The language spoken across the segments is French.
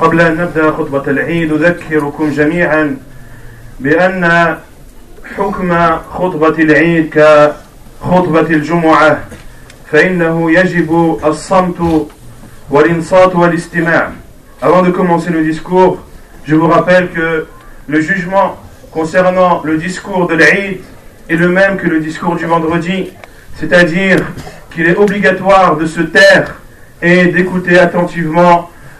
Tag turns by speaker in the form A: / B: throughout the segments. A: Avant de commencer le discours, je vous rappelle que le jugement concernant le discours de l'Aïd est le même que le discours du vendredi, c'est-à-dire qu'il est obligatoire de se taire et d'écouter attentivement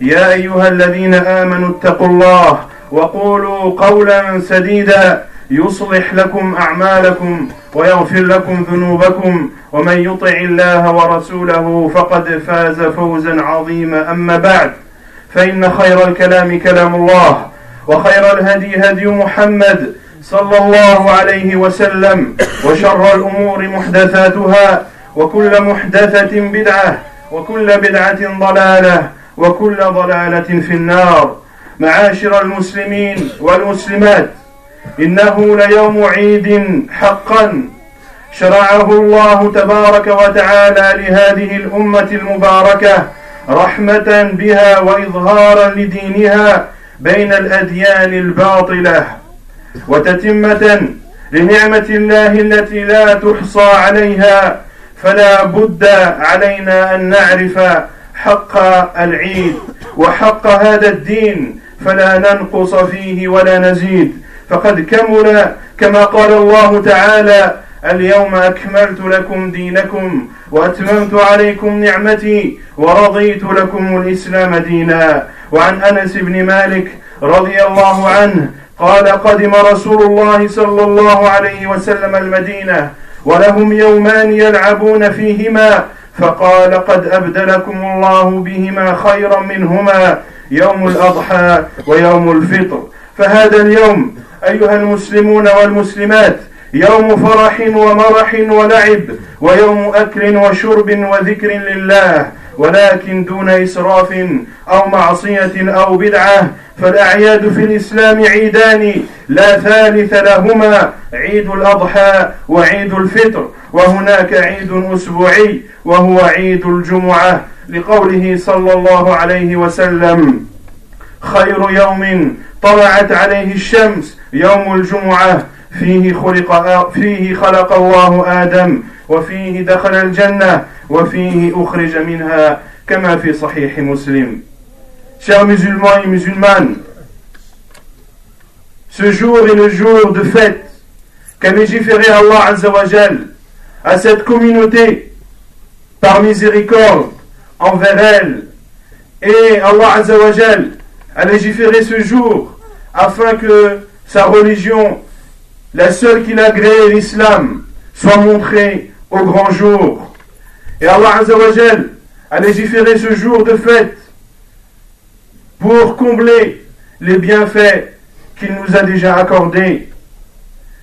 A: يا أيها الذين آمنوا اتقوا الله وقولوا قولا سديدا يصلح لكم أعمالكم ويغفر لكم ذنوبكم ومن يطع الله ورسوله فقد فاز فوزا عظيما أما بعد فإن خير الكلام كلام الله وخير الهدي هدي محمد صلى الله عليه وسلم وشر الأمور محدثاتها وكل محدثة بدعة وكل بدعة ضلالة وكل ضلالة في النار معاشر المسلمين والمسلمات إنه ليوم عيد حقا شرعه الله تبارك وتعالى لهذه الأمة المباركة رحمة بها وإظهارا لدينها بين الأديان الباطلة وتتمة لنعمة الله التي لا تحصى عليها فلا بد علينا أن نعرف حق العيد وحق هذا الدين فلا ننقص فيه ولا نزيد فقد كمل كما قال الله تعالى اليوم أكملت لكم دينكم وأتممت عليكم نعمتي ورضيت لكم الإسلام دينا وعن أنس بن مالك رضي الله عنه قال قدم رسول الله صلى الله عليه وسلم المدينة ولهم يومان يلعبون فيهما فقال قد أبدلكم الله بهما خيرا منهما يوم الأضحى ويوم الفطر فهذا اليوم أيها المسلمون والمسلمات يوم فرح ومرح ولعب ويوم أكل وشرب وذكر لله ولكن دون إسراف أو معصية أو بدعة فالأعياد في الإسلام عيدان لا ثالث لهما عيد الأضحى وعيد الفطر وهناك عيد أسبوعي وهو عيد الجمعة لقوله صلى الله عليه وسلم خير يوم طلعت عليه الشمس يوم الجمعة فيه خلق فيه خلق الله آدم وفيه دخل الجنة وفيه أخرج منها كما في صحيح مسلم Chers musulmans et musulmanes, ce jour est le jour de fête qu'a légiféré Allah Jal à cette communauté par miséricorde envers elle. Et Allah Azzawajal a légiféré ce jour afin que sa religion, la seule qu'il a créée, l'islam, soit montrée au grand jour. Et Allah Azzawajal a légiféré ce jour de fête pour combler les bienfaits qu'il nous a déjà accordés.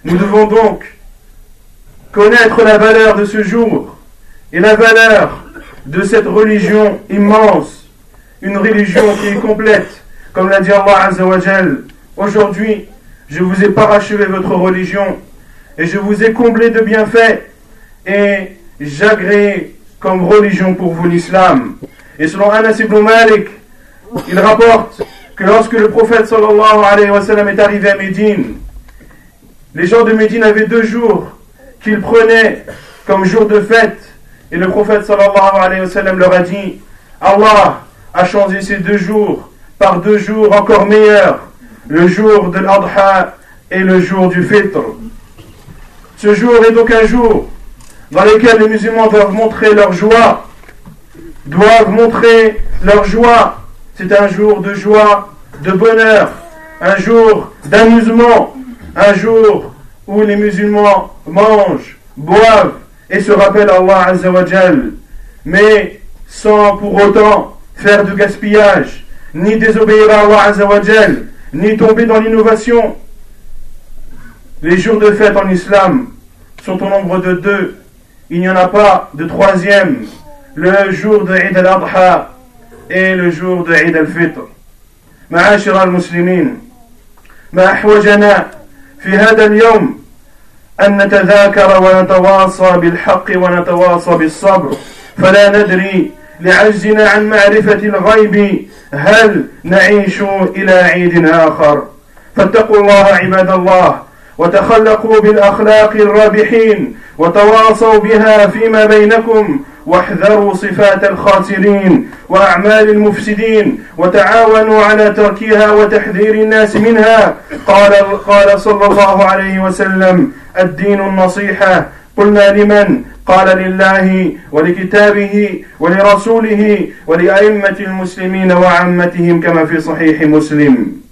A: Nous devons donc connaître la valeur de ce jour et la valeur de cette religion immense, une religion qui est complète, comme l'a dit Allah Azzawajal. Aujourd'hui, je vous ai parachevé votre religion et je vous ai comblé de bienfaits et j'agrée comme religion pour vous l'islam. Et selon Anas ibn Malik, il rapporte que lorsque le prophète sallallahu alayhi wa sallam est arrivé à Médine, les gens de Médine avaient deux jours qu'ils prenaient comme jour de fête. Et le prophète sallallahu alayhi wa sallam leur a dit Allah a changé ces deux jours par deux jours encore meilleurs, le jour de l'Adha et le jour du Fitr. Ce jour est donc un jour dans lequel les musulmans doivent montrer leur joie, doivent montrer leur joie. C'est un jour de joie, de bonheur, un jour d'amusement, un jour où les musulmans mangent, boivent et se rappellent Allah Azzawajal, mais sans pour autant faire de gaspillage, ni désobéir à Allah Azzawajal, ni tomber dans l'innovation. Les jours de fête en islam sont au nombre de deux. Il n'y en a pas de troisième. Le jour de Eid al-Adha et le jour de Eid al-Fitr. al-Muslimin. في هذا اليوم أن نتذاكر ونتواصى بالحق ونتواصى بالصبر فلا ندري لعجزنا عن معرفة الغيب هل نعيش إلى عيد آخر فاتقوا الله عباد الله وتخلقوا بالأخلاق الرابحين وتواصوا بها فيما بينكم واحذروا صفات الخاسرين واعمال المفسدين وتعاونوا على تركها وتحذير الناس منها قال قال صلى الله عليه وسلم الدين النصيحه قلنا لمن قال لله ولكتابه ولرسوله ولائمه المسلمين وعامتهم كما في صحيح مسلم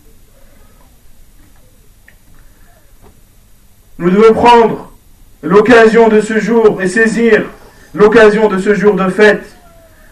A: Nous devons prendre l'occasion de ce jour et saisir l'occasion de ce jour de fête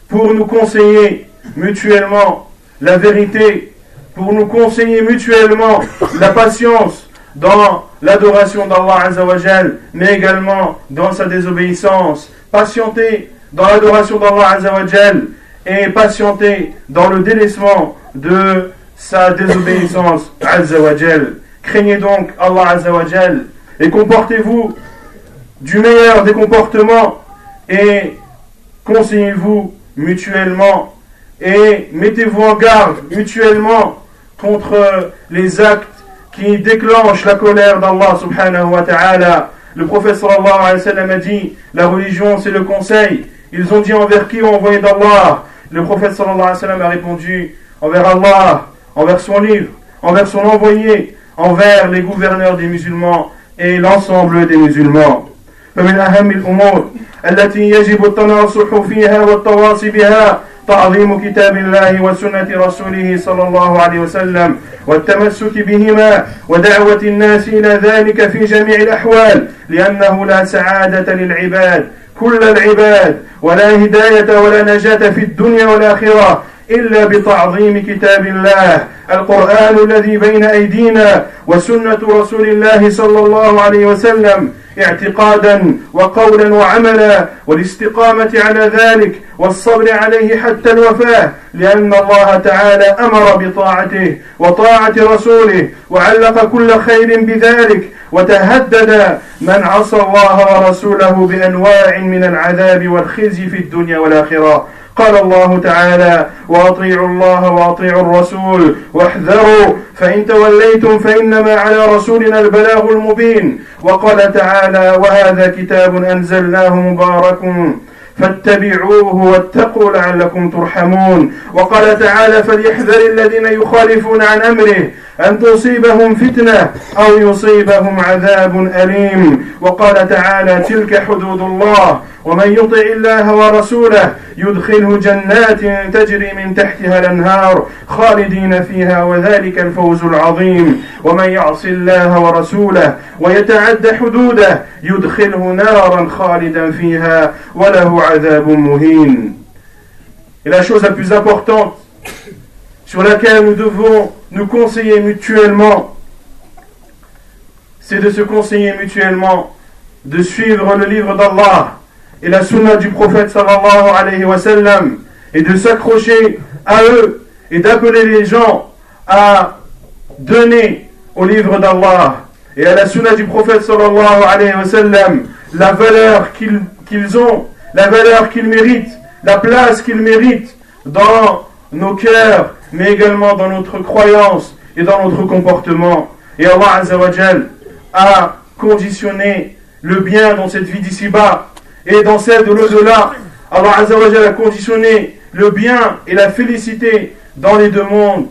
A: pour nous conseiller mutuellement la vérité, pour nous conseiller mutuellement la patience dans l'adoration d'Allah Azawajal, mais également dans sa désobéissance. Patienter dans l'adoration d'Allah Azawajal et patienter dans le délaissement de sa désobéissance Jal Craignez donc Allah Azawajal et comportez-vous du meilleur des comportements et conseillez-vous mutuellement et mettez-vous en garde mutuellement contre euh, les actes qui déclenchent la colère d'Allah subhanahu wa ta'ala. Le prophète sallallahu alayhi wa a dit, la religion c'est le conseil. Ils ont dit envers qui envoyé d'Allah. Le prophète sallallahu alayhi wa a répondu, envers Allah, envers son livre, envers son envoyé, envers les gouverneurs des musulmans et l'ensemble des musulmans. التي يجب التناصح فيها والتواصي بها تعظيم كتاب الله وسنة رسوله صلى الله عليه وسلم والتمسك بهما ودعوة الناس إلى ذلك في جميع الأحوال لأنه لا سعادة للعباد كل العباد ولا هداية ولا نجاة في الدنيا والآخرة إلا بتعظيم كتاب الله القرآن الذي بين أيدينا وسنة رسول الله صلى الله عليه وسلم اعتقادا وقولا وعملا والاستقامة على ذلك والصبر عليه حتى الوفاة لأن الله تعالى أمر بطاعته وطاعة رسوله وعلق كل خير بذلك وتهدد من عصى الله ورسوله بأنواع من العذاب والخزي في الدنيا والآخرة قال الله تعالى واطيعوا الله واطيعوا الرسول واحذروا فان توليتم فانما على رسولنا البلاغ المبين وقال تعالى وهذا كتاب انزلناه مبارك فاتبعوه واتقوا لعلكم ترحمون وقال تعالى فليحذر الذين يخالفون عن امره أن تصيبهم فتنة أو يصيبهم عذاب أليم وقال تعالى تلك حدود الله ومن يطع الله ورسوله يدخله جنات تجري من تحتها الأنهار خالدين فيها وذلك الفوز العظيم ومن يعص الله ورسوله ويتعد حدوده يدخله نارا خالدا فيها وله عذاب مهين Et la chose la plus importante sur laquelle nous devons nous conseiller mutuellement, c'est de se conseiller mutuellement, de suivre le livre d'Allah et la sunna du prophète sallallahu alayhi wa sallam, et de s'accrocher à eux et d'appeler les gens à donner au livre d'Allah et à la sunna du prophète sallallahu alayhi wa sallam la valeur qu'ils ont, la valeur qu'ils méritent, la place qu'ils méritent dans nos cœurs, mais également dans notre croyance et dans notre comportement. Et Allah Azzawajal a conditionné le bien dans cette vie d'ici-bas et dans celle de l'au-delà. Allah Azzawajal a conditionné le bien et la félicité dans les deux mondes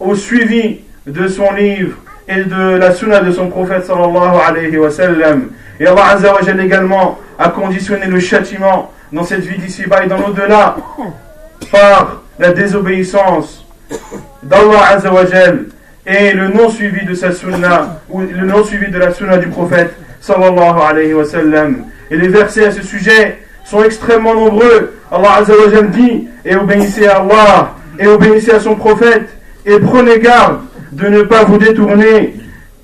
A: au suivi de son livre et de la sunna de son prophète sallallahu alayhi wa sallam. Et Allah Azzawajal également a conditionné le châtiment dans cette vie d'ici-bas et dans l'au-delà par la désobéissance d'Allah Azzawajal et le non-suivi de sa sunna, ou le non-suivi de la sunna du prophète sallallahu alayhi wa sallam. Et les versets à ce sujet sont extrêmement nombreux. Allah Azzawajal dit Et obéissez à Allah, et obéissez à son prophète, et prenez garde de ne pas vous détourner,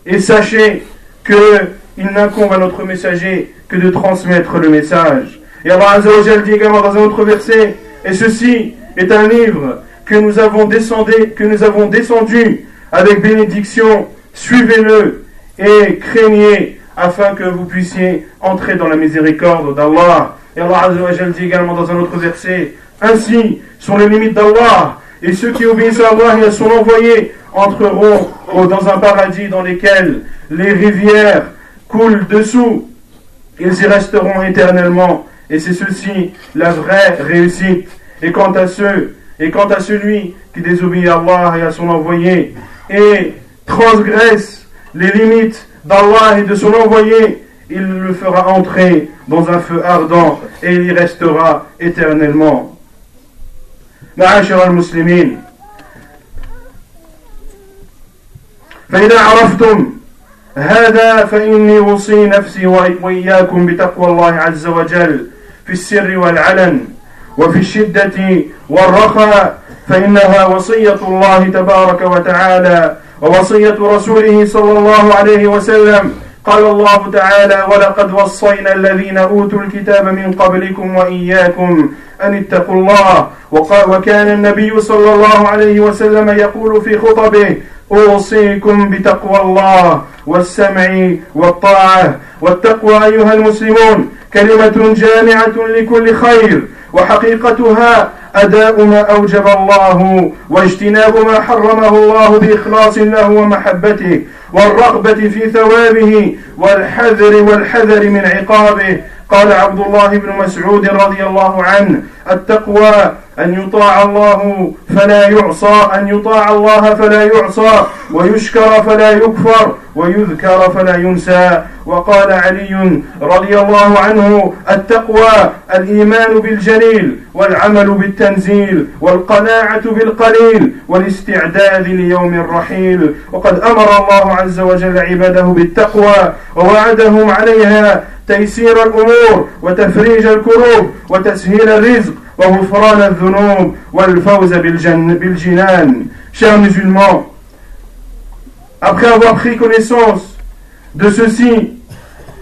A: et sachez que il n'incombe à notre messager que de transmettre le message. Et Allah dit également dans un autre verset et ceci est un livre que nous avons descendu, que nous avons descendu avec bénédiction. Suivez-le et craignez afin que vous puissiez entrer dans la miséricorde d'Allah. Et Allah dit également dans un autre verset, Ainsi sont les limites d'Allah, et ceux qui obéissent à Allah et à son entreront dans un paradis dans lequel les rivières coulent dessous. Ils y resteront éternellement. Et c'est ceci la vraie réussite. Et quant à ceux, et quant à celui qui désobéit à Allah et à son envoyé et transgresse les limites d'Allah et de son envoyé, il le fera entrer dans un feu ardent et il y restera éternellement. فإذا عرفتم هذا فإني أوصي نفسي وإياكم بتقوى الله عز وجل في السر والعلن وفي الشدة والرخاء فإنها وصية الله تبارك وتعالى ووصية رسوله صلى الله عليه وسلم قال الله تعالى ولقد وصينا الذين أوتوا الكتاب من قبلكم وإياكم أن اتقوا الله وكان النبي صلى الله عليه وسلم يقول في خطبه أوصيكم بتقوى الله والسمع والطاعة والتقوى أيها المسلمون كلمة جامعة لكل خير وحقيقتها أداء ما أوجب الله واجتناب ما حرمه الله بإخلاص له ومحبته والرغبة في ثوابه والحذر والحذر من عقابه قال عبد الله بن مسعود رضي الله عنه التقوى أن يطاع الله فلا يعصى أن يطاع الله فلا يعصى ويشكر فلا يكفر ويذكر فلا ينسى وقال علي رضي الله عنه التقوى الإيمان بالجليل والعمل بالتنزيل والقناعة بالقليل والاستعداد ليوم الرحيل وقد أمر الله عز وجل عباده بالتقوى ووعدهم عليها Chers musulmans, après avoir pris connaissance de ceci,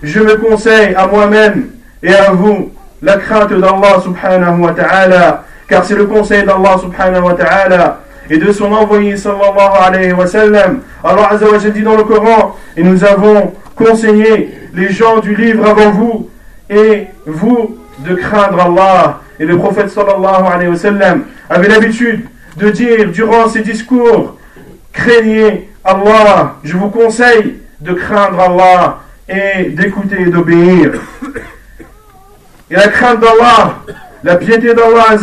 A: je me conseille à moi-même et à vous la crainte d'Allah subhanahu wa ta'ala, car c'est le conseil d'Allah subhanahu wa ta'ala et de son envoyé sallallahu alayhi wa sallam. Allah azza wa dit dans le Coran, et nous avons conseillé les gens du livre avant vous, et vous de craindre Allah. Et le prophète sallallahu alayhi wa sallam avait l'habitude de dire durant ses discours, craignez Allah, je vous conseille de craindre Allah et d'écouter et d'obéir. Et la crainte d'Allah, la piété d'Allah,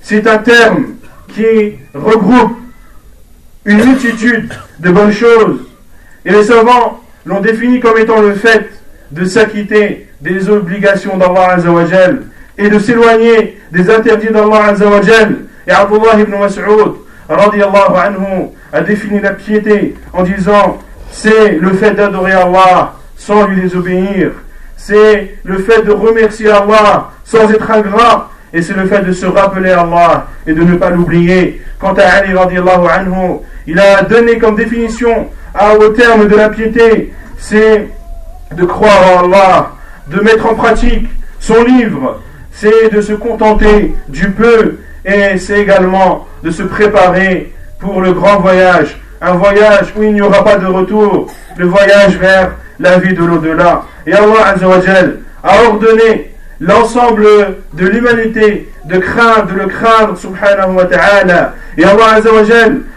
A: c'est un terme qui regroupe une multitude de bonnes choses. Et les savants l'ont défini comme étant le fait de s'acquitter des obligations d'Allah Azzawajal et de s'éloigner des interdits d'Allah Azzawajal. Et Abdullah ibn Mas'ud anhu a défini la piété en disant c'est le fait d'adorer Allah sans lui désobéir, c'est le fait de remercier Allah sans être ingrat, et c'est le fait de se rappeler Allah et de ne pas l'oublier. Quant à Ali anhu, il a donné comme définition ah, au terme de la piété, c'est de croire en Allah, de mettre en pratique son livre, c'est de se contenter du peu et c'est également de se préparer pour le grand voyage, un voyage où il n'y aura pas de retour, le voyage vers la vie de l'au-delà. Et Allah a ordonné l'ensemble de l'humanité de craindre, de le craindre, subhanahu wa ta'ala. Et Allah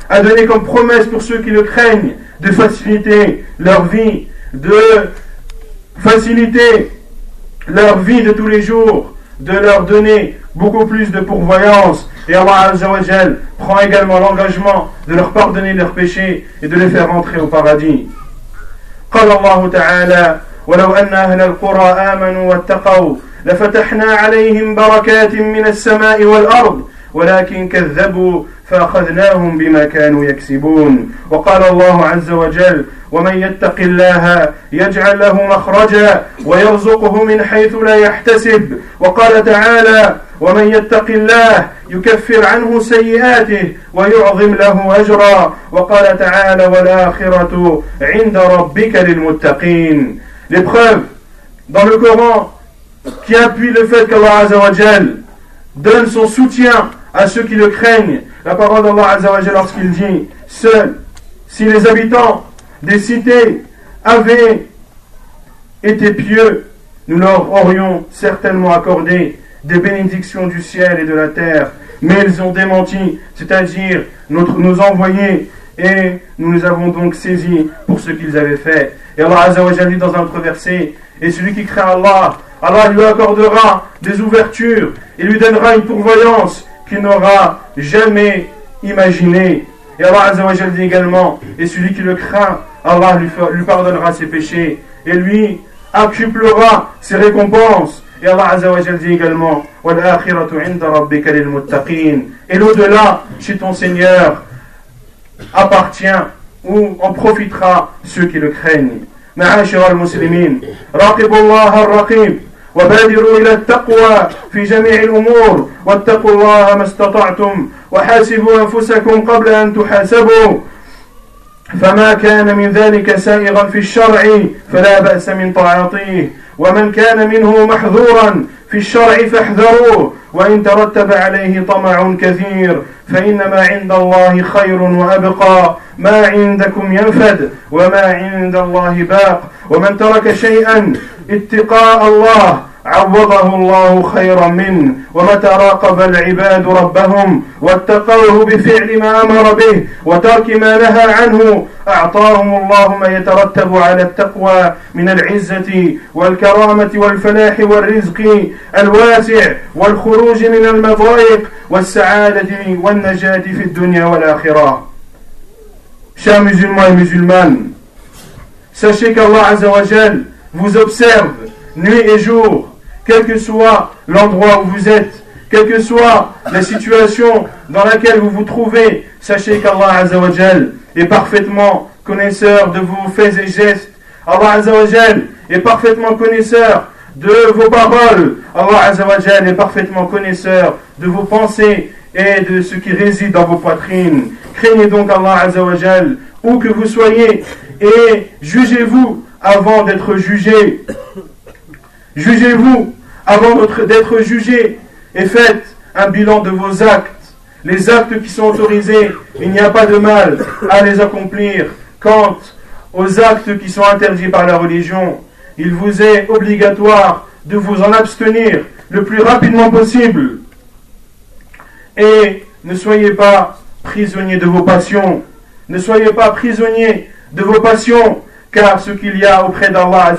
A: a donné comme promesse pour ceux qui le craignent de faciliter leur vie, de faciliter leur vie de tous les jours, de leur donner beaucoup plus de pourvoyance. Et Allah Jal prend également l'engagement de leur pardonner leurs péchés et de les faire rentrer au paradis. قال الله تعالى فأخذناهم بما كانوا يكسبون وقال الله عز وجل ومن يتق الله يجعل له مخرجا ويرزقه من حيث لا يحتسب وقال تعالى ومن يتق الله يكفر عنه سيئاته ويعظم له اجرا وقال تعالى والاخره عند ربك للمتقين لبخاف dans le Coran qui appuie le fait qu'Allah donne son soutien à ceux qui le craignent. La parole d'Allah Azzawajal lorsqu'il dit Seuls, si les habitants des cités avaient été pieux, nous leur aurions certainement accordé des bénédictions du ciel et de la terre. Mais ils ont démenti, c'est-à-dire nos envoyés, et nous les avons donc saisis pour ce qu'ils avaient fait. Et Allah Azzawajal dit dans un autre verset Et celui qui craint Allah, Allah lui accordera des ouvertures et lui donnera une pourvoyance qui n'aura jamais imaginé. Et Allah Azzawajal dit également, et celui qui le craint, Allah lui, pardonnera ses péchés, et lui accuplera ses récompenses. Et Allah Azzawajal dit également, et l'au-delà, chez ton Seigneur, appartient ou en profitera ceux qui le craignent. wa'l-muslimin, Raqib Allah al-raqib, وبادروا إلى التقوى في جميع الأمور واتقوا الله ما استطعتم وحاسبوا أنفسكم قبل أن تحاسبوا فما كان من ذلك سائغا في الشرع فلا بأس من تعاطيه ومن كان منه محذورا في الشرع فاحذروه وإن ترتب عليه طمع كثير فإن ما عند الله خير وأبقى ما عندكم ينفد وما عند الله باق ومن ترك شيئا اتقاء الله عوضه الله خيرا منه ومتى راقب العباد ربهم واتقوه بفعل ما امر به وترك ما نهى عنه اعطاهم الله ما يترتب على التقوى من العزه والكرامه والفلاح والرزق الواسع والخروج من المضايق والسعاده والنجاه في الدنيا والاخره Chers musulmans et musulmanes, sachez qu'Allah vous observe nuit et jour quel que soit l'endroit où vous êtes, quelle que soit la situation dans laquelle vous vous trouvez, sachez qu'Allah Azzawajal est parfaitement connaisseur de vos faits et gestes. Allah Azzawajal est parfaitement connaisseur de vos paroles. Allah Azzawajal est parfaitement connaisseur de vos pensées et de ce qui réside dans vos poitrines. Craignez donc Allah Azzawajal où que vous soyez et jugez-vous avant d'être jugé. Jugez-vous avant d'être jugé et faites un bilan de vos actes. Les actes qui sont autorisés, il n'y a pas de mal à les accomplir. Quant aux actes qui sont interdits par la religion, il vous est obligatoire de vous en abstenir le plus rapidement possible. Et ne soyez pas prisonniers de vos passions. Ne soyez pas prisonniers de vos passions, car ce qu'il y a auprès d'Allah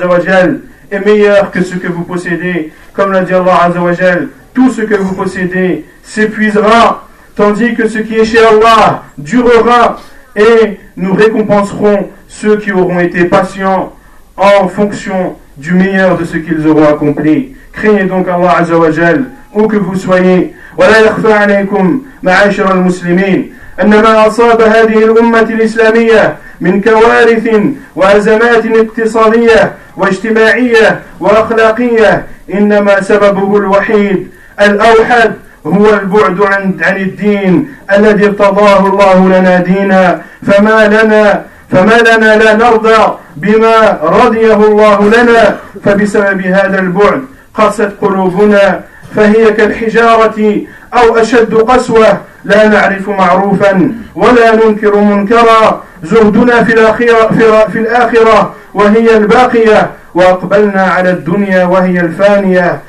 A: est meilleur que ce que vous possédez comme l'a dit Allah Azzawajal, tout ce que vous possédez s'épuisera, tandis que ce qui est chez Allah durera, et nous récompenserons ceux qui auront été patients en fonction du meilleur de ce qu'ils auront accompli. Craignez donc Allah Azzawajal, où que vous soyez. أن ما أصاب هذه الأمة الإسلامية من كوارث وأزمات اقتصادية واجتماعية وأخلاقية إنما سببه الوحيد الأوحد هو البعد عن عن الدين الذي ارتضاه الله لنا دينا فما لنا فما لنا لا نرضى بما رضيه الله لنا فبسبب هذا البعد قست قلوبنا فهي كالحجارة أو أشد قسوة لا نعرف معروفا ولا ننكر منكرا زهدنا في الآخرة, في الآخرة وهي الباقية وأقبلنا على الدنيا وهي الفانية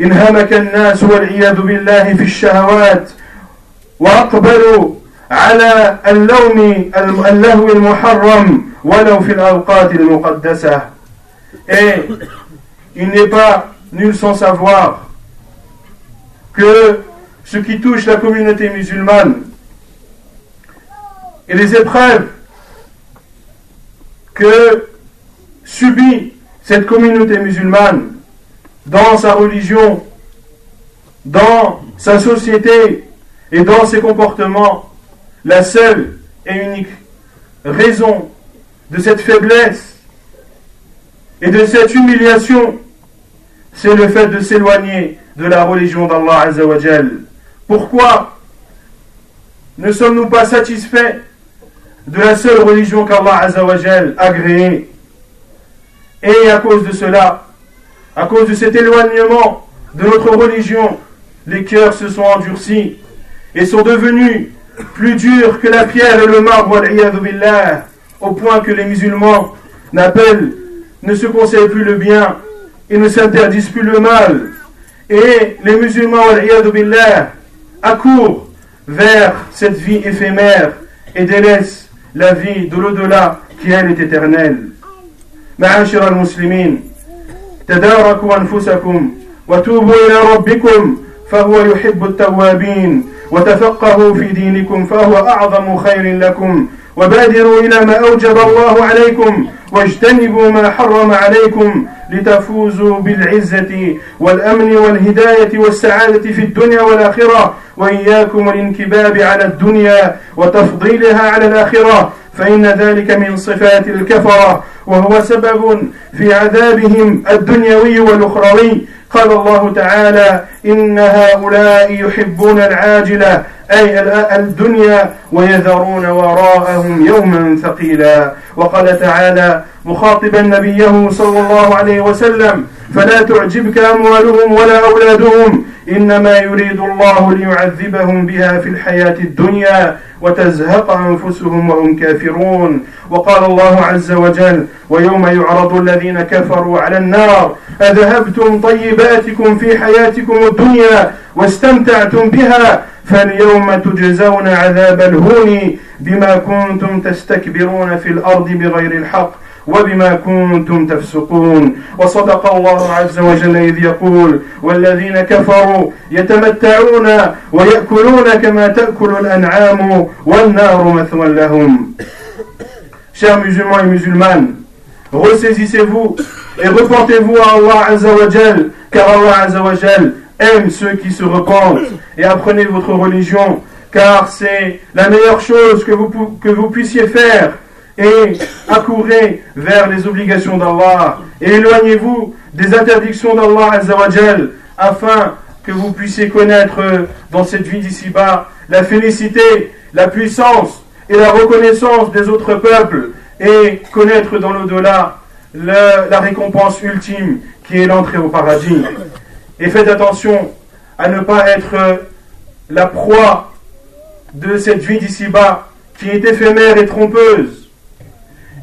A: انهمك الناس والعياذ بالله في الشهوات وأقبلوا على اللوم اللهو المحرم ولو في الأوقات المقدسة Et eh, il n'est pas nul sans savoir que ce qui touche la communauté musulmane et les épreuves que subit cette communauté musulmane dans sa religion, dans sa société et dans ses comportements, la seule et unique raison de cette faiblesse et de cette humiliation, c'est le fait de s'éloigner de la religion d'Allah Azzawajal. Pourquoi ne sommes-nous pas satisfaits de la seule religion qu'Allah Azawajel a agréée Et à cause de cela, à cause de cet éloignement de notre religion, les cœurs se sont endurcis et sont devenus plus durs que la pierre et le marbre, au point que les musulmans n'appellent, ne se conseillent plus le bien et ne s'interdisent plus le mal. Et les musulmans, billah, accourt vers cette vie éphémère et délaisse la vie de l'au-delà qui elle est éternelle. معاشر المسلمين تداركوا أنفسكم وتوبوا إلى ربكم فهو يحب التوابين وتفقهوا في دينكم فهو أعظم خير لكم وبادروا إلى ما أوجب الله عليكم واجتنبوا ما حرم عليكم لتفوزوا بالعزة والأمن والهداية والسعادة في الدنيا والآخرة وإياكم الانكباب على الدنيا وتفضيلها على الآخرة فإن ذلك من صفات الكفرة وهو سبب في عذابهم الدنيوي والأخروي قال الله تعالى إن هؤلاء يحبون العاجلة أي الدنيا ويذرون وراءهم يوما ثقيلا وقال تعالى مخاطبا نبيه صلى الله عليه وسلم فلا تعجبك أموالهم ولا أولادهم إنما يريد الله ليعذبهم بها في الحياة الدنيا وتزهق أنفسهم وهم كافرون وقال الله عز وجل ويوم يعرض الذين كفروا على النار أذهبتم طيباتكم في حياتكم الدنيا واستمتعتم بها فاليوم تجزون عذاب الهون بما كنتم تستكبرون في الأرض بغير الحق وبما كنتم تفسقون وصدق الله عز وجل إذ يقول والذين كفروا يتمتعون ويأكلون كما تأكل الأنعام والنار مثوى لهم Chers musulmans et musulmanes, ressaisissez-vous et reportez-vous à Allah Azza wa jal, car Allah Azza wa jal aime ceux qui se repentent et apprenez votre religion, car c'est la meilleure chose que vous, que vous puissiez faire et accourez vers les obligations d'Allah et éloignez-vous des interdictions d'Allah Azzawajal afin que vous puissiez connaître euh, dans cette vie d'ici-bas la félicité, la puissance et la reconnaissance des autres peuples et connaître dans l'au-delà la récompense ultime qui est l'entrée au paradis. Et faites attention à ne pas être euh, la proie de cette vie d'ici-bas qui est éphémère et trompeuse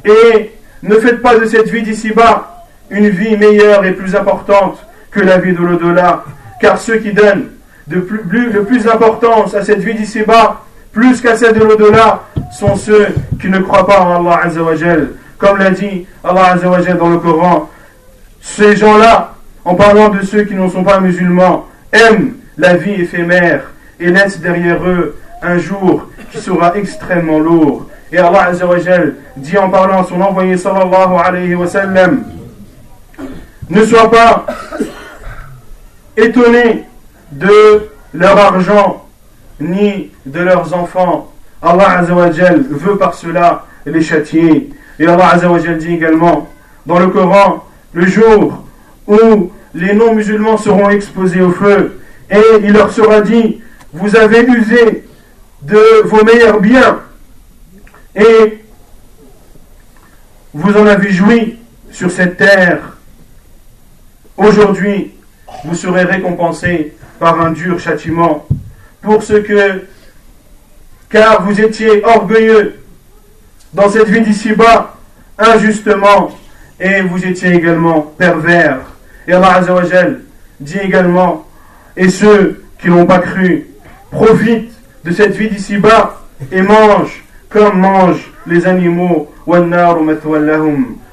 A: et ne faites pas de cette vie d'ici-bas une vie meilleure et plus importante que la vie de l'au-delà, car ceux qui donnent de plus, plus d'importance à cette vie d'ici-bas, plus qu'à celle de l'au-delà, sont ceux qui ne croient pas en Allah Azzawajal. Comme l'a dit Allah Azzawajal dans le Coran, ces gens-là, en parlant de ceux qui ne sont pas musulmans, aiment la vie éphémère et laissent derrière eux un jour qui sera extrêmement lourd. Et Allah Azzawajal dit en parlant à son envoyé sallallahu alayhi wa sallam Ne sois pas étonné de leur argent ni de leurs enfants. Allah Azzawajal veut par cela les châtier. Et Allah Azzawajal dit également dans le Coran Le jour où les non-musulmans seront exposés au feu et il leur sera dit Vous avez usé de vos meilleurs biens et vous en avez joui sur cette terre. Aujourd'hui, vous serez récompensé par un dur châtiment pour ce que, car vous étiez orgueilleux dans cette vie d'ici-bas, injustement, et vous étiez également pervers. Et Allah Jal dit également, et ceux qui n'ont pas cru profitent de cette vie d'ici-bas et mangent comme mangent les animaux,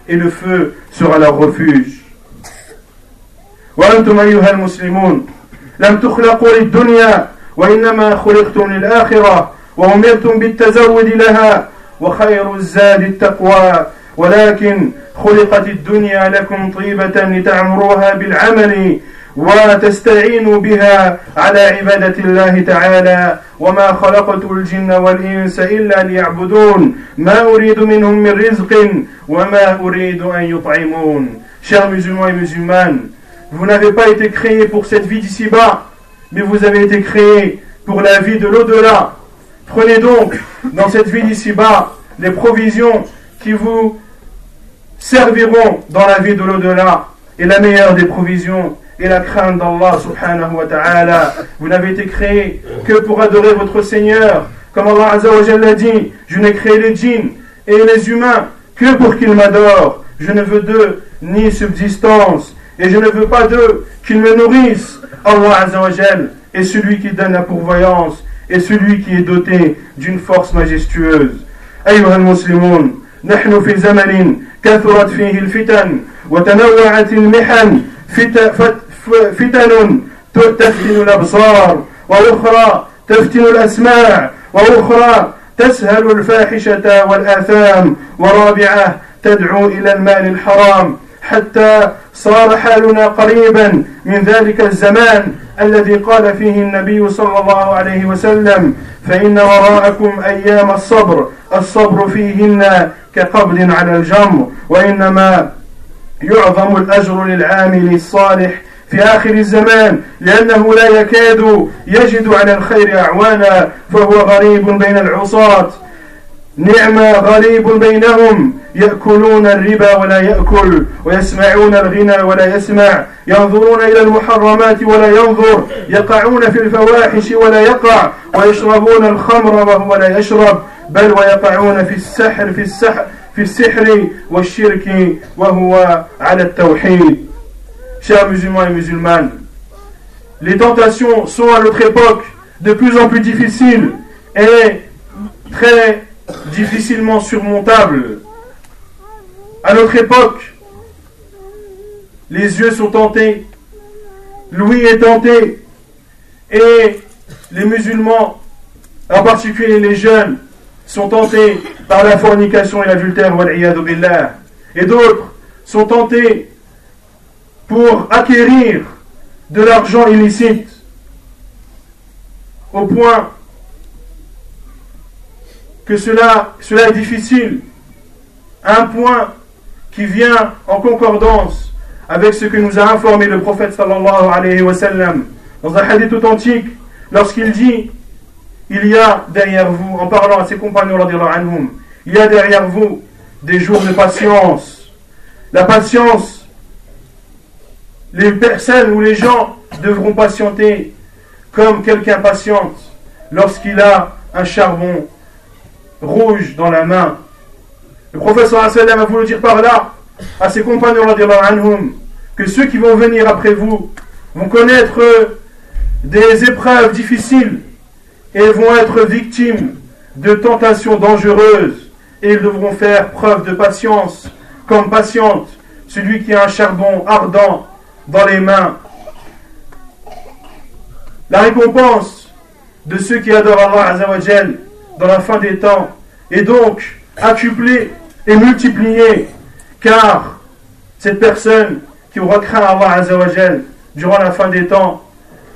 A: et le feu sera leur refuge. وأنتم أيها المسلمون لم تخلقوا للدنيا وإنما خلقتم للآخرة وأمرتم بالتزود لها وخير الزاد التقوى ولكن خلقت الدنيا لكم طيبة لتعمروها بالعمل Chers musulmans et musulmanes, vous n'avez pas été créés pour cette vie d'ici-bas, mais vous avez été créés pour la vie de l'au-delà. Prenez donc dans cette vie d'ici-bas les provisions qui vous serviront dans la vie de l'au-delà. Et la meilleure des provisions, et la crainte d'Allah subhanahu wa ta'ala. Vous n'avez été créés que pour adorer votre Seigneur. Comme Allah wa l'a dit, je n'ai créé les djinns et les humains que pour qu'ils m'adorent. Je ne veux d'eux ni subsistance et je ne veux pas d'eux qu'ils me nourrissent. Allah Jalla est celui qui donne la pourvoyance et celui qui est doté d'une force majestueuse. أيها fi نحن Kathurat زمن كثرت فيه الفتن وتنوعت المحن فتن تفتن الأبصار وأخرى تفتن الأسماع وأخرى تسهل الفاحشة والآثام ورابعة تدعو إلى المال الحرام حتى صار حالنا قريبا من ذلك الزمان الذي قال فيه النبي صلى الله عليه وسلم فإن وراءكم أيام الصبر الصبر فيهن كقبض على الجمر وإنما يعظم الأجر للعامل الصالح في آخر الزمان لأنه لا يكاد يجد على الخير أعوانا فهو غريب بين العصاة نعم غريب بينهم يأكلون الربا ولا يأكل ويسمعون الغنى ولا يسمع ينظرون إلى المحرمات ولا ينظر يقعون في الفواحش ولا يقع ويشربون الخمر وهو لا يشرب بل ويقعون في السحر في السحر في السحر والشرك وهو على التوحيد chers musulmans et musulmanes, les tentations sont à notre époque de plus en plus difficiles et très difficilement surmontables. À notre époque, les yeux sont tentés, l'ouïe est tentée, et les musulmans, en particulier les jeunes, sont tentés par la fornication et l'adultère, et d'autres sont tentés pour acquérir de l'argent illicite au point que cela, cela est difficile, un point qui vient en concordance avec ce que nous a informé le prophète sallallahu alayhi wa sallam dans un hadith authentique lorsqu'il dit il y a derrière vous, en parlant à ses compagnons anhum, il y a derrière vous des jours de patience. La patience les personnes ou les gens devront patienter comme quelqu'un patiente lorsqu'il a un charbon rouge dans la main. Le professeur a voulu dire par là à ses compagnons que ceux qui vont venir après vous vont connaître des épreuves difficiles et vont être victimes de tentations dangereuses et ils devront faire preuve de patience comme patiente celui qui a un charbon ardent dans les mains. La récompense de ceux qui adorent Allah dans la fin des temps est donc accuplée et multipliée, car cette personne qui aura craint Allah durant la fin des temps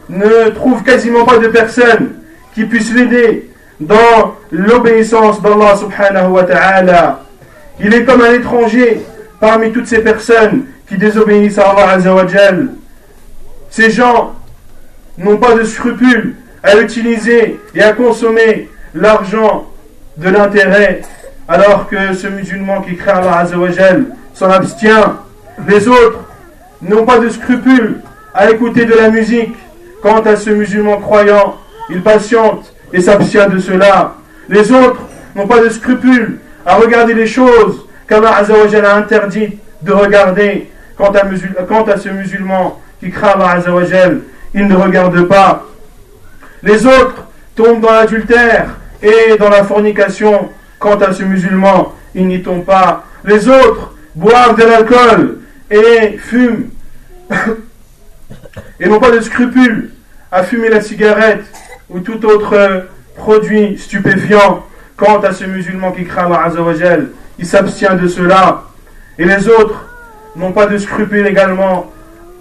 A: ne trouve quasiment pas de personne qui puisse l'aider dans l'obéissance d'Allah subhanahu wa ta'ala. Il est comme un étranger parmi toutes ces personnes qui désobéissent à Allah Azzawajal. Ces gens n'ont pas de scrupules à utiliser et à consommer l'argent de l'intérêt, alors que ce musulman qui crée Allah Azzawajal s'en abstient. Les autres n'ont pas de scrupules à écouter de la musique. Quant à ce musulman croyant, il patiente et s'abstient de cela. Les autres n'ont pas de scrupules à regarder les choses qu'Allah a interdit de regarder. Quant à, ce musulman qui craint à Azzawajal, il ne regarde pas. Les autres tombent dans l'adultère et dans la fornication. Quant à ce musulman, il n'y tombe pas. Les autres boivent de l'alcool et fument et n'ont pas de scrupules à fumer la cigarette ou tout autre euh, produit stupéfiant. Quant à ce musulman qui craint à Azzawajal, il s'abstient de cela. Et les autres n'ont pas de scrupules également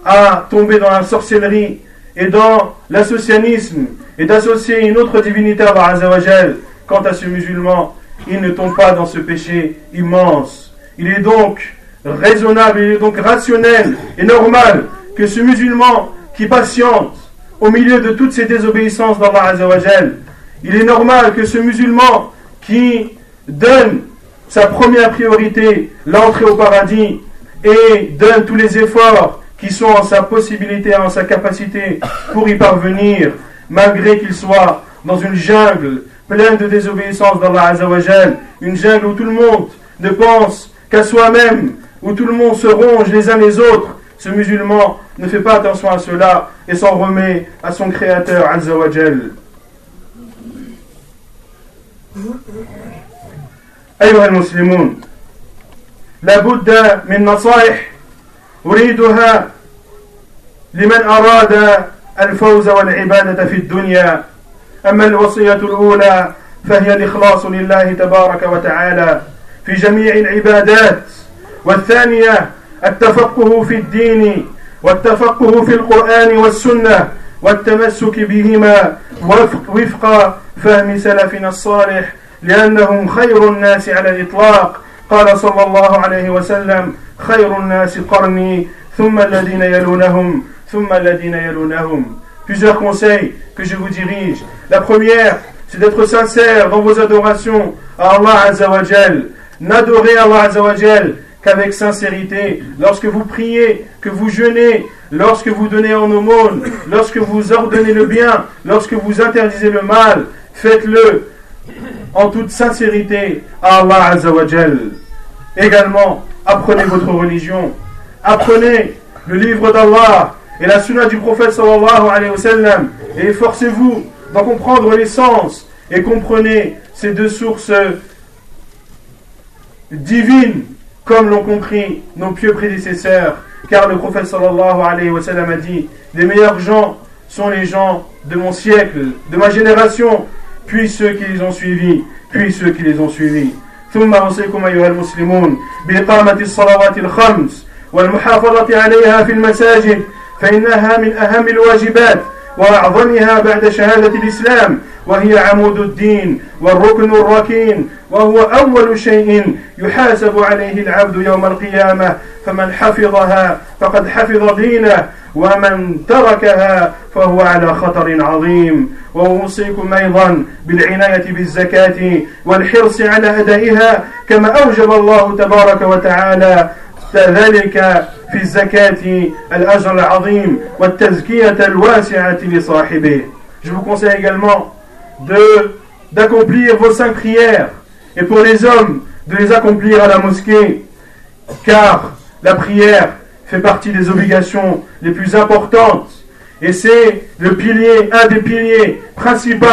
A: à tomber dans la sorcellerie et dans l'associanisme et d'associer une autre divinité à Azawajal. Quant à ce musulman, il ne tombe pas dans ce péché immense. Il est donc raisonnable, il est donc rationnel et normal que ce musulman qui patiente au milieu de toutes ces désobéissances d'Allah Azawajal, il est normal que ce musulman qui donne sa première priorité, l'entrée au paradis, et donne tous les efforts qui sont en sa possibilité, en sa capacité pour y parvenir, malgré qu'il soit dans une jungle pleine de désobéissance d'Allah Azawajal, une jungle où tout le monde ne pense qu'à soi-même, où tout le monde se ronge les uns les autres. Ce musulman ne fait pas attention à cela et s'en remet à son Créateur Azawajal. أيها المسلمون لابد من نصائح أريدها لمن أراد الفوز والعبادة في الدنيا أما الوصية الأولى فهي الإخلاص لله تبارك وتعالى في جميع العبادات والثانية التفقه في الدين والتفقه في القرآن والسنة والتمسك بهما وفق, وفق فهم سلفنا الصالح لأنهم خير الناس على الإطلاق Plusieurs conseils que je vous dirige. La première, c'est d'être sincère dans vos adorations à Allah Azzawajal. N'adorez Allah Azzawajal qu'avec sincérité. Lorsque vous priez, que vous jeûnez, lorsque vous donnez en aumône, lorsque vous ordonnez le bien, lorsque vous interdisez le mal, faites-le en toute sincérité à Allah Azzawajal. Également, apprenez votre religion. Apprenez le livre d'Allah et la sunna du prophète sallallahu alayhi wa sallam et forcez vous à comprendre les sens et comprenez ces deux sources divines comme l'ont compris nos pieux prédécesseurs car le prophète sallallahu alayhi wa sallam a dit les meilleurs gens sont les gens de mon siècle, de ma génération puis ceux qui les ont suivis, puis ceux qui les ont suivis. ثم أوصيكم أيها المسلمون بإقامة الصلوات الخمس والمحافظة عليها في المساجد فإنها من أهم الواجبات وأعظمها بعد شهادة الإسلام وهي عمود الدين والركن الركين وهو أول شيء يحاسب عليه العبد يوم القيامة فمن حفظها فقد حفظ دينه ومن تركها فهو على خطر عظيم Je vous conseille également d'accomplir vos cinq prières et pour les hommes de les accomplir à la mosquée car la prière fait partie des obligations les plus importantes et c'est le pilier, un des piliers principaux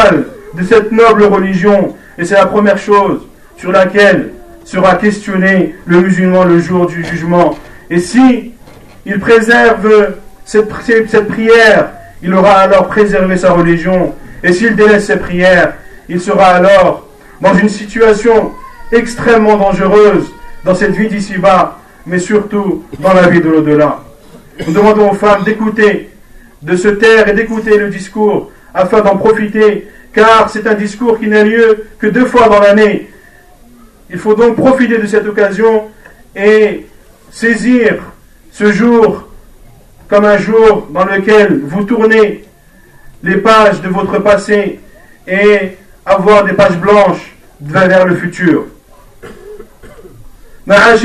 A: de cette noble religion. Et c'est la première chose sur laquelle sera questionné le musulman le jour du jugement. Et si il préserve cette, cette prière, il aura alors préservé sa religion. Et s'il délaisse ses prières, il sera alors dans une situation extrêmement dangereuse dans cette vie d'ici-bas, mais surtout dans la vie de l'au-delà. Nous demandons aux femmes d'écouter de se taire et d'écouter le discours afin d'en profiter, car c'est un discours qui n'a lieu que deux fois dans l'année. Il faut donc profiter de cette occasion et saisir ce jour comme un jour dans lequel vous tournez les pages de votre passé et avoir des pages blanches vers le futur. al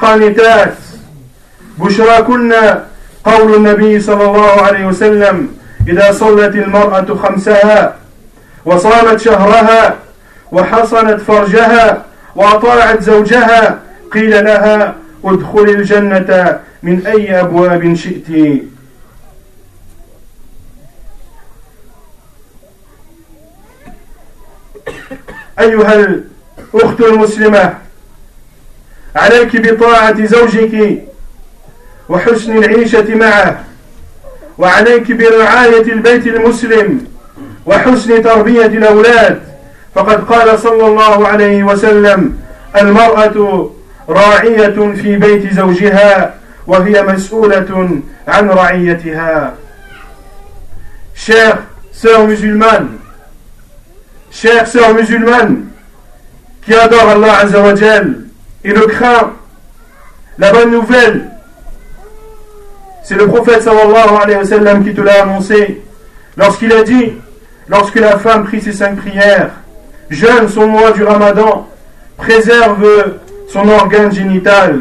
A: al بشراكن قول النبي صلى الله عليه وسلم إذا صلت المرأة خمسها وصامت شهرها وحصنت فرجها وأطاعت زوجها قيل لها ادخل الجنة من أي أبواب شئت أيها الأخت المسلمة عليك بطاعة زوجك وحسن العيشة معه وعليك برعاية البيت المسلم وحسن تربية الأولاد فقد قال صلى الله عليه وسلم المرأة راعية في بيت زوجها وهي مسؤولة عن رعيتها شيخ سير مسلمان شيخ سير مسلمان qui الله عز وجل إلو كخار craint, la bonne nouvelle C'est le prophète sallallahu alayhi wa sallam qui te l'a annoncé. Lorsqu'il a dit, lorsque la femme prie ses cinq prières, jeûne son mois du ramadan, préserve son organe génital,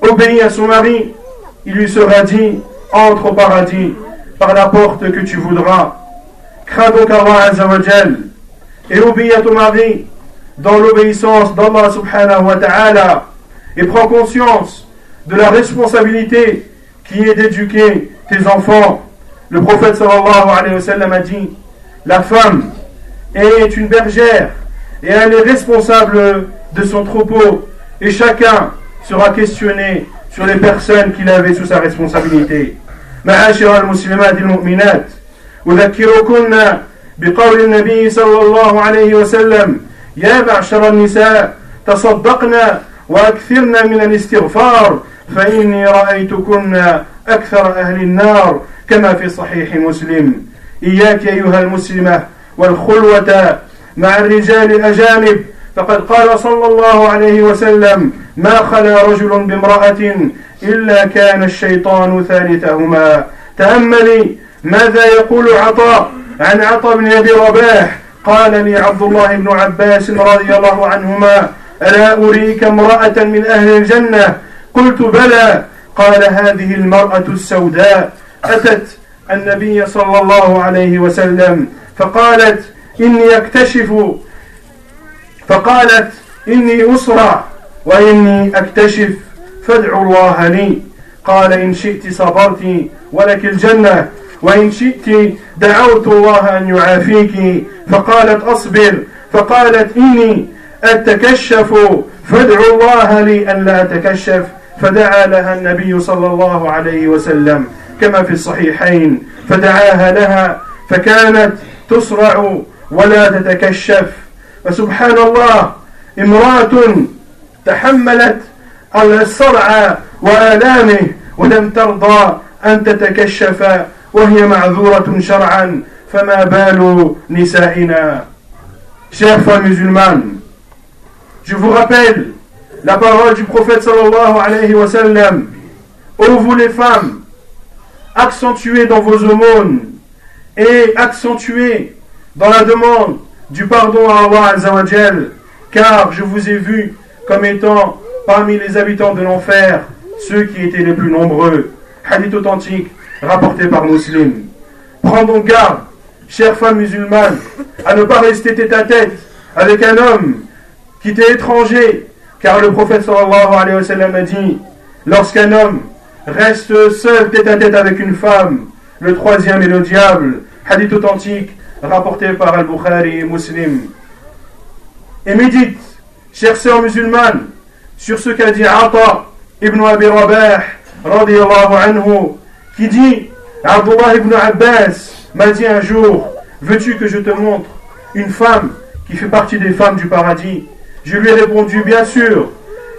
A: obéis à son mari, il lui sera dit, entre au paradis par la porte que tu voudras. Crains donc Allah et obéis à ton mari dans l'obéissance d'Allah subhanahu wa ta'ala et prends conscience de la responsabilité qui est d'éduquer tes enfants. Le prophète sallallahu alayhi wa sallam a dit La femme est une bergère et elle est responsable de son troupeau et chacun sera questionné sur les personnes qu'il avait sous sa responsabilité. معاشر المسلمات المؤمنات أذكركن بقول النبي صلى الله عليه وسلم يا معشر النساء تصدقنا min من الاستغفار فإني رأيتكن أكثر أهل النار كما في صحيح مسلم إياك أيها المسلمة والخلوة مع الرجال الأجانب فقد قال صلى الله عليه وسلم ما خلا رجل بامرأة إلا كان الشيطان ثالثهما تأملي ماذا يقول عطاء عن عطاء بن أبي رباح قال لي عبد الله بن عباس رضي الله عنهما ألا أريك امرأة من أهل الجنة قلت بلى قال هذه المرأة السوداء أتت النبي صلى الله عليه وسلم فقالت إني أكتشف فقالت إني أسرع وإني أكتشف فادعوا الله لي قال إن شئت صبرت ولك الجنة وإن شئت دعوت الله أن يعافيك فقالت أصبر فقالت إني أتكشف فادعوا الله لي أن لا أتكشف فدعا لها النبي صلى الله عليه وسلم كما في الصحيحين فدعاها لها فكانت تصرع ولا تتكشف فسبحان الله امرأة تحملت الصرع وآلامه ولم ترضى أن تتكشف وهي معذورة شرعا فما بال نسائنا شيخ frères musulmans, je vous rappelle la parole du prophète sallallahu alayhi wa sallam. Ô vous les femmes, accentuez dans vos aumônes et accentuez dans la demande du pardon à Allah Azzawajal, car je vous ai vu comme étant parmi les habitants de l'enfer ceux qui étaient les plus nombreux. Hadith authentique rapporté par Muslim. Prends garde, chères femmes musulmanes, à ne pas rester tête à tête avec un homme qui était étranger car le prophète sallallahu alayhi wa sallam a dit Lorsqu'un homme reste seul tête à tête avec une femme, le troisième est le diable. Hadith authentique rapporté par Al-Bukhari et Muslim. Et médite, cher sœurs musulmanes, sur ce qu'a dit Atta ibn Abi Rabah, anhu, qui dit Abdullah ibn Abbas m'a dit un jour Veux-tu que je te montre une femme qui fait partie des femmes du paradis je lui ai répondu, bien sûr.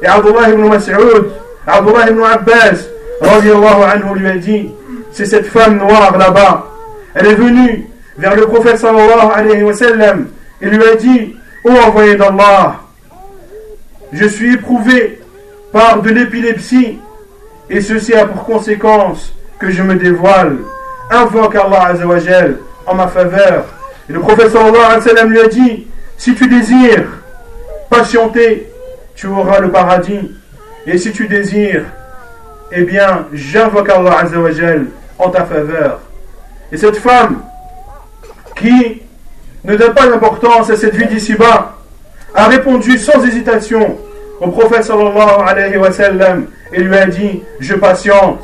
A: Et Abdullah ibn Mas'ud, Abdullah ibn Abbas, anhu, lui a dit, c'est cette femme noire là-bas. Elle est venue vers le prophète sallallahu alayhi wa sallam et lui a dit, ô oh, envoyé d'Allah, je suis éprouvé par de l'épilepsie et ceci a pour conséquence que je me dévoile. Invoque Allah azawajel en ma faveur. Et le prophète sallallahu alayhi wa sallam lui a dit, si tu désires Patienté, tu auras le paradis. Et si tu désires, eh bien, j'invoque Allah en ta faveur. Et cette femme qui ne donne pas d'importance à cette vie d'ici-bas a répondu sans hésitation au prophète sallallahu et lui a dit Je patiente.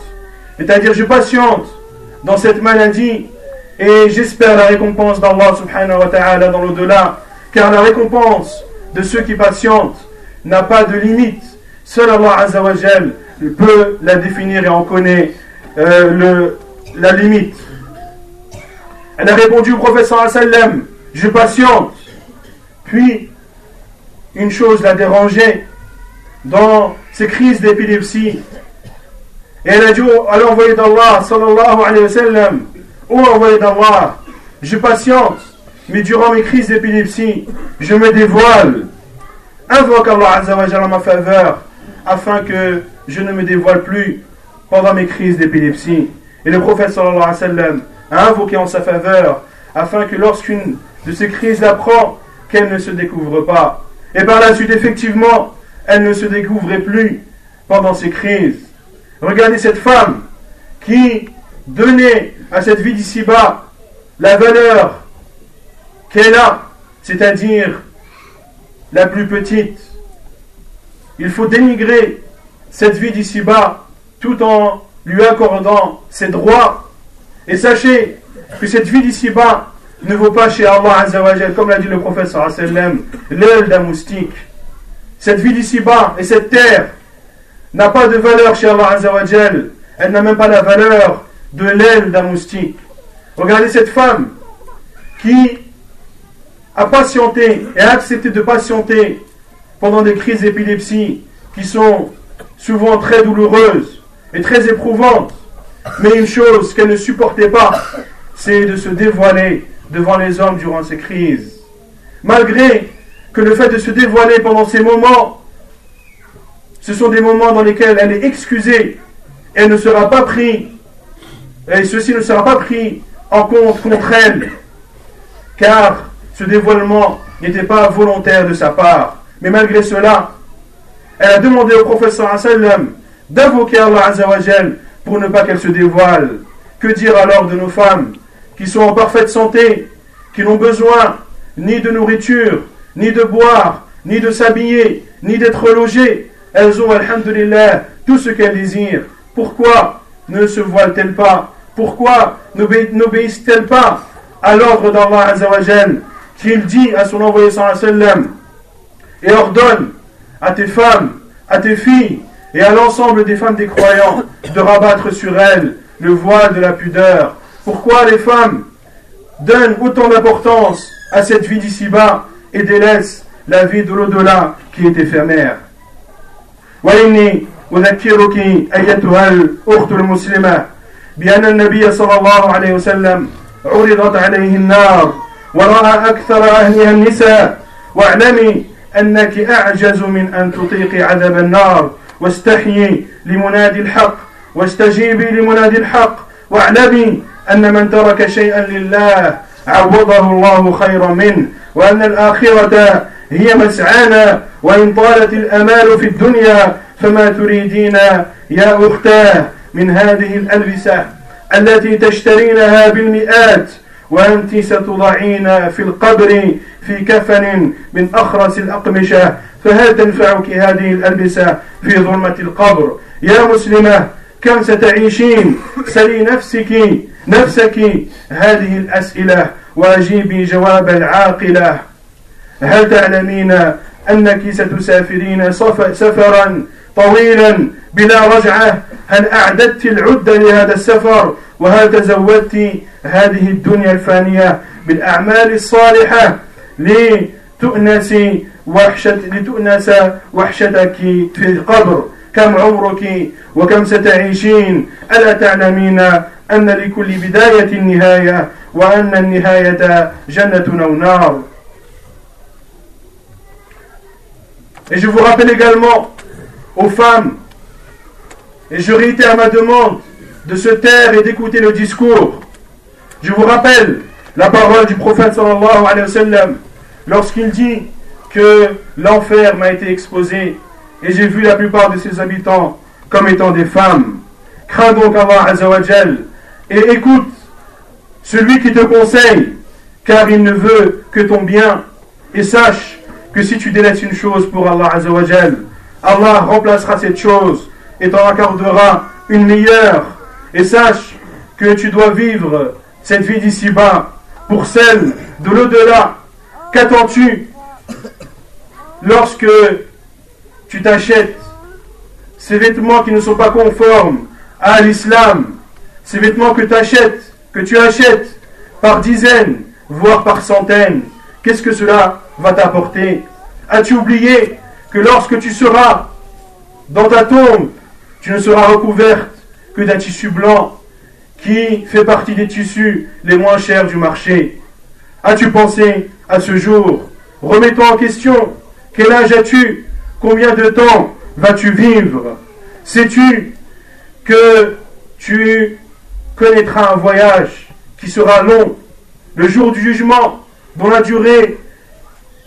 A: C'est-à-dire, je patiente dans cette maladie et j'espère la récompense d'Allah subhanahu wa ta'ala dans l'au-delà, car la récompense de ceux qui patientent n'a pas de limite. Seul Allah Azzawajal peut la définir et en connaît euh, la limite. Elle a répondu au professeur sallam Je patiente. Puis, une chose l'a dérangée dans ses crises d'épilepsie. Et elle a dit à l'envoyé d'Allah, sallallahu alayhi wa sallam, oh envoyé d'Allah, je patiente mais durant mes crises d'épilepsie, je me dévoile. Invoque Allah Azzawajal en ma faveur, afin que je ne me dévoile plus pendant mes crises d'épilepsie. Et le prophète wa sallam a invoqué en sa faveur, afin que lorsqu'une de ces crises l'apprend, qu'elle ne se découvre pas. Et par la suite, effectivement, elle ne se découvrait plus pendant ces crises. Regardez cette femme qui donnait à cette vie d'ici-bas la valeur là c'est-à-dire la plus petite. Il faut dénigrer cette vie d'ici-bas tout en lui accordant ses droits. Et sachez que cette vie d'ici-bas ne vaut pas chez Allah Azzawajal, comme l'a dit le prophète même l'aile d'un moustique. Cette vie d'ici-bas et cette terre n'a pas de valeur chez Allah Azzawajal. Elle n'a même pas la valeur de l'aile d'un moustique. Regardez cette femme qui à patienter et à accepter de patienter pendant des crises d'épilepsie qui sont souvent très douloureuses et très éprouvantes. Mais une chose qu'elle ne supportait pas, c'est de se dévoiler devant les hommes durant ces crises. Malgré que le fait de se dévoiler pendant ces moments, ce sont des moments dans lesquels elle est excusée et elle ne sera pas prise, et ceci ne sera pas pris en compte contre elle, car ce dévoilement n'était pas volontaire de sa part, mais malgré cela, elle a demandé au professeur sallam d'invoquer Allah Azzawajal pour ne pas qu'elle se dévoile. Que dire alors de nos femmes qui sont en parfaite santé, qui n'ont besoin ni de nourriture, ni de boire, ni de s'habiller, ni d'être logées Elles ont, alhamdulillah, tout ce qu'elles désirent. Pourquoi ne se voilent-elles pas Pourquoi n'obéissent-elles pas à l'ordre d'Allah Azzawajal qu'il dit à son envoyé sallam et ordonne à tes femmes, à tes filles et à l'ensemble des femmes des croyants de rabattre sur elles le voile de la pudeur. Pourquoi les femmes donnent autant d'importance à cette vie d'ici-bas et délaissent la vie de l'au-delà qui est éphémère ورأى أكثر أهلها النساء واعلمي أنك أعجز من أن تطيقي عذاب النار واستحيي لمنادي الحق واستجيبي لمنادي الحق واعلمي أن من ترك شيئا لله عوضه الله خيرا منه وأن الآخرة هي مسعانا وإن طالت الأمال في الدنيا فما تريدين يا أختاه من هذه الألبسة التي تشترينها بالمئات وأنت ستضعين في القبر في كفن من أخرس الأقمشة فهل تنفعك هذه الألبسة في ظلمة القبر يا مسلمة كم ستعيشين سلي نفسك نفسك هذه الأسئلة وأجيبي جوابا العاقلة هل تعلمين أنك ستسافرين سفرا طويلا بلا رجعة هل أعددت العدة لهذا السفر وهل تزودت هذه الدنيا الفانية بالأعمال الصالحة لتؤنسي وحشة لتؤنس وحشتك في القبر كم عمرك وكم ستعيشين ألا تعلمين أن لكل بداية نهاية وأن النهاية جنة أو نار Et je vous rappelle également aux femmes et je réitère ma demande de se taire et d'écouter le discours. Je vous rappelle la parole du prophète sallallahu alayhi wa sallam lorsqu'il dit que l'enfer m'a été exposé et j'ai vu la plupart de ses habitants comme étant des femmes. Crains donc Allah Azawajal et écoute celui qui te conseille, car il ne veut que ton bien. Et sache que si tu délaisses une chose pour Allah Azawajal, Allah remplacera cette chose et t'en accordera une meilleure. Et sache que tu dois vivre cette vie d'ici-bas pour celle de l'au-delà. Qu'attends-tu lorsque tu t'achètes ces vêtements qui ne sont pas conformes à l'islam, ces vêtements que tu achètes, que tu achètes par dizaines, voire par centaines, qu'est-ce que cela va t'apporter As-tu oublié que lorsque tu seras dans ta tombe, tu ne seras recouverte que d'un tissu blanc qui fait partie des tissus les moins chers du marché. As-tu pensé à ce jour Remets-toi en question. Quel âge as-tu Combien de temps vas-tu vivre Sais-tu que tu connaîtras un voyage qui sera long, le jour du jugement, dont la durée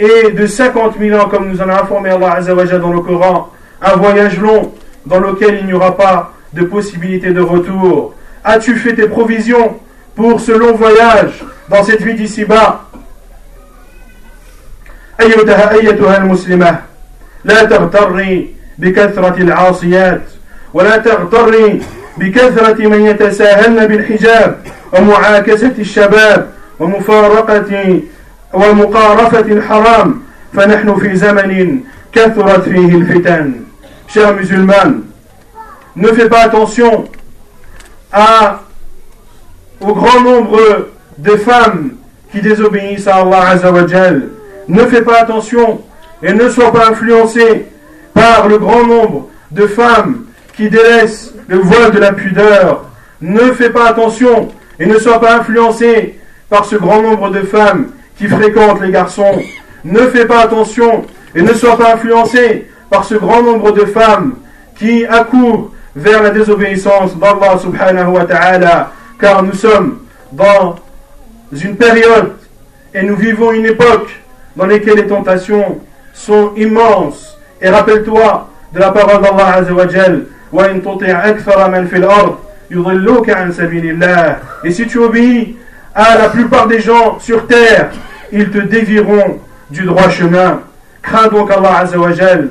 A: est de 50 000 ans, comme nous en a informé Allah dans le Coran, un voyage long dans lequel il n'y aura pas de possibilité de retour As-tu fait tes provisions pour ce long voyage dans cette vie d'ici-bas أيتها أيتها المسلمة لا تغتري بكثرة العاصيات ولا تغتري بكثرة من يتساهلن بالحجاب ومعاكسة الشباب ومفارقة ومقارفة الحرام فنحن في زمن كثرت فيه الفتن Chers musulmane, ne fais pas attention à, au grand nombre de femmes qui désobéissent à Allah Azzawajal. Ne fais pas attention et ne sois pas influencé par le grand nombre de femmes qui délaissent le voile de la pudeur. Ne fais pas attention et ne sois pas influencé par ce grand nombre de femmes qui fréquentent les garçons. Ne fais pas attention et ne sois pas influencé par ce grand nombre de femmes qui accourent vers la désobéissance d'Allah subhanahu wa ta'ala, car nous sommes dans une période et nous vivons une époque dans laquelle les tentations sont immenses. Et rappelle-toi de la parole d'Allah Azzawajal, Et si tu obéis à la plupart des gens sur terre, ils te dévieront du droit chemin. Crains donc Allah Azzawajal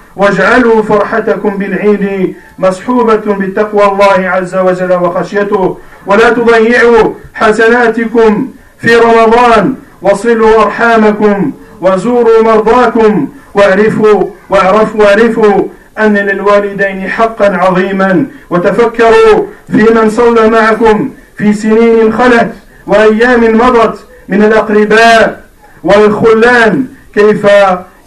A: واجعلوا فرحتكم بالعيد مصحوبة بتقوى الله عز وجل وخشيته ولا تضيعوا حسناتكم في رمضان وصلوا أرحامكم وزوروا مرضاكم واعرفوا واعرفوا واعرفوا أن للوالدين حقا عظيما وتفكروا في من صلى معكم في سنين خلت وأيام مضت من الأقرباء والخلان كيف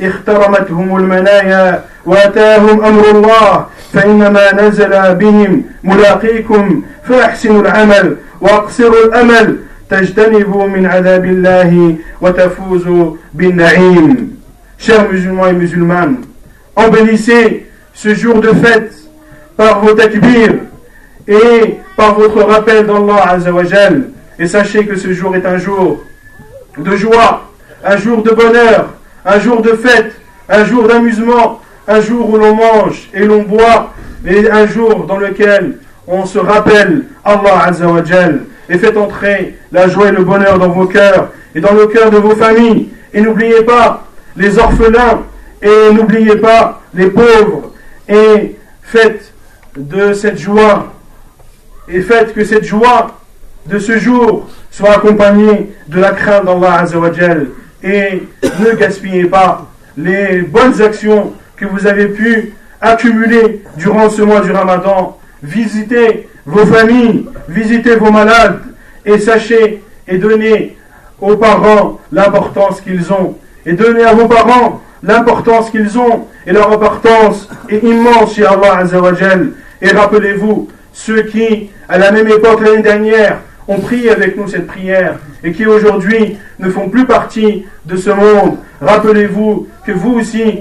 A: اخترمتهم المنايا واتاهم امر الله فانما نزل بهم ملاقيكم فاحسنوا العمل واقصروا الامل تجتنبوا من عذاب الله وتفوزوا بالنعيم Chers musulmans et musulmanes, embellissez ce jour de fête par vos takbirs et par votre rappel d'Allah Azzawajal. Et sachez que ce jour est un jour de joie, un jour de bonheur, un jour de fête, un jour d'amusement, un jour où l'on mange et l'on boit, et un jour dans lequel on se rappelle Allah Jal, et faites entrer la joie et le bonheur dans vos cœurs et dans le cœur de vos familles. Et n'oubliez pas les orphelins, et n'oubliez pas les pauvres, et faites de cette joie, et faites que cette joie de ce jour soit accompagnée de la crainte d'Allah Jal, et ne gaspillez pas les bonnes actions que vous avez pu accumuler durant ce mois du Ramadan. Visitez vos familles, visitez vos malades et sachez et donnez aux parents l'importance qu'ils ont. Et donnez à vos parents l'importance qu'ils ont et leur importance est immense chez Allah Azzawajal. Et rappelez-vous, ceux qui, à la même époque l'année dernière, ont prié avec nous cette prière et qui aujourd'hui ne font plus partie de ce monde, rappelez-vous que vous aussi,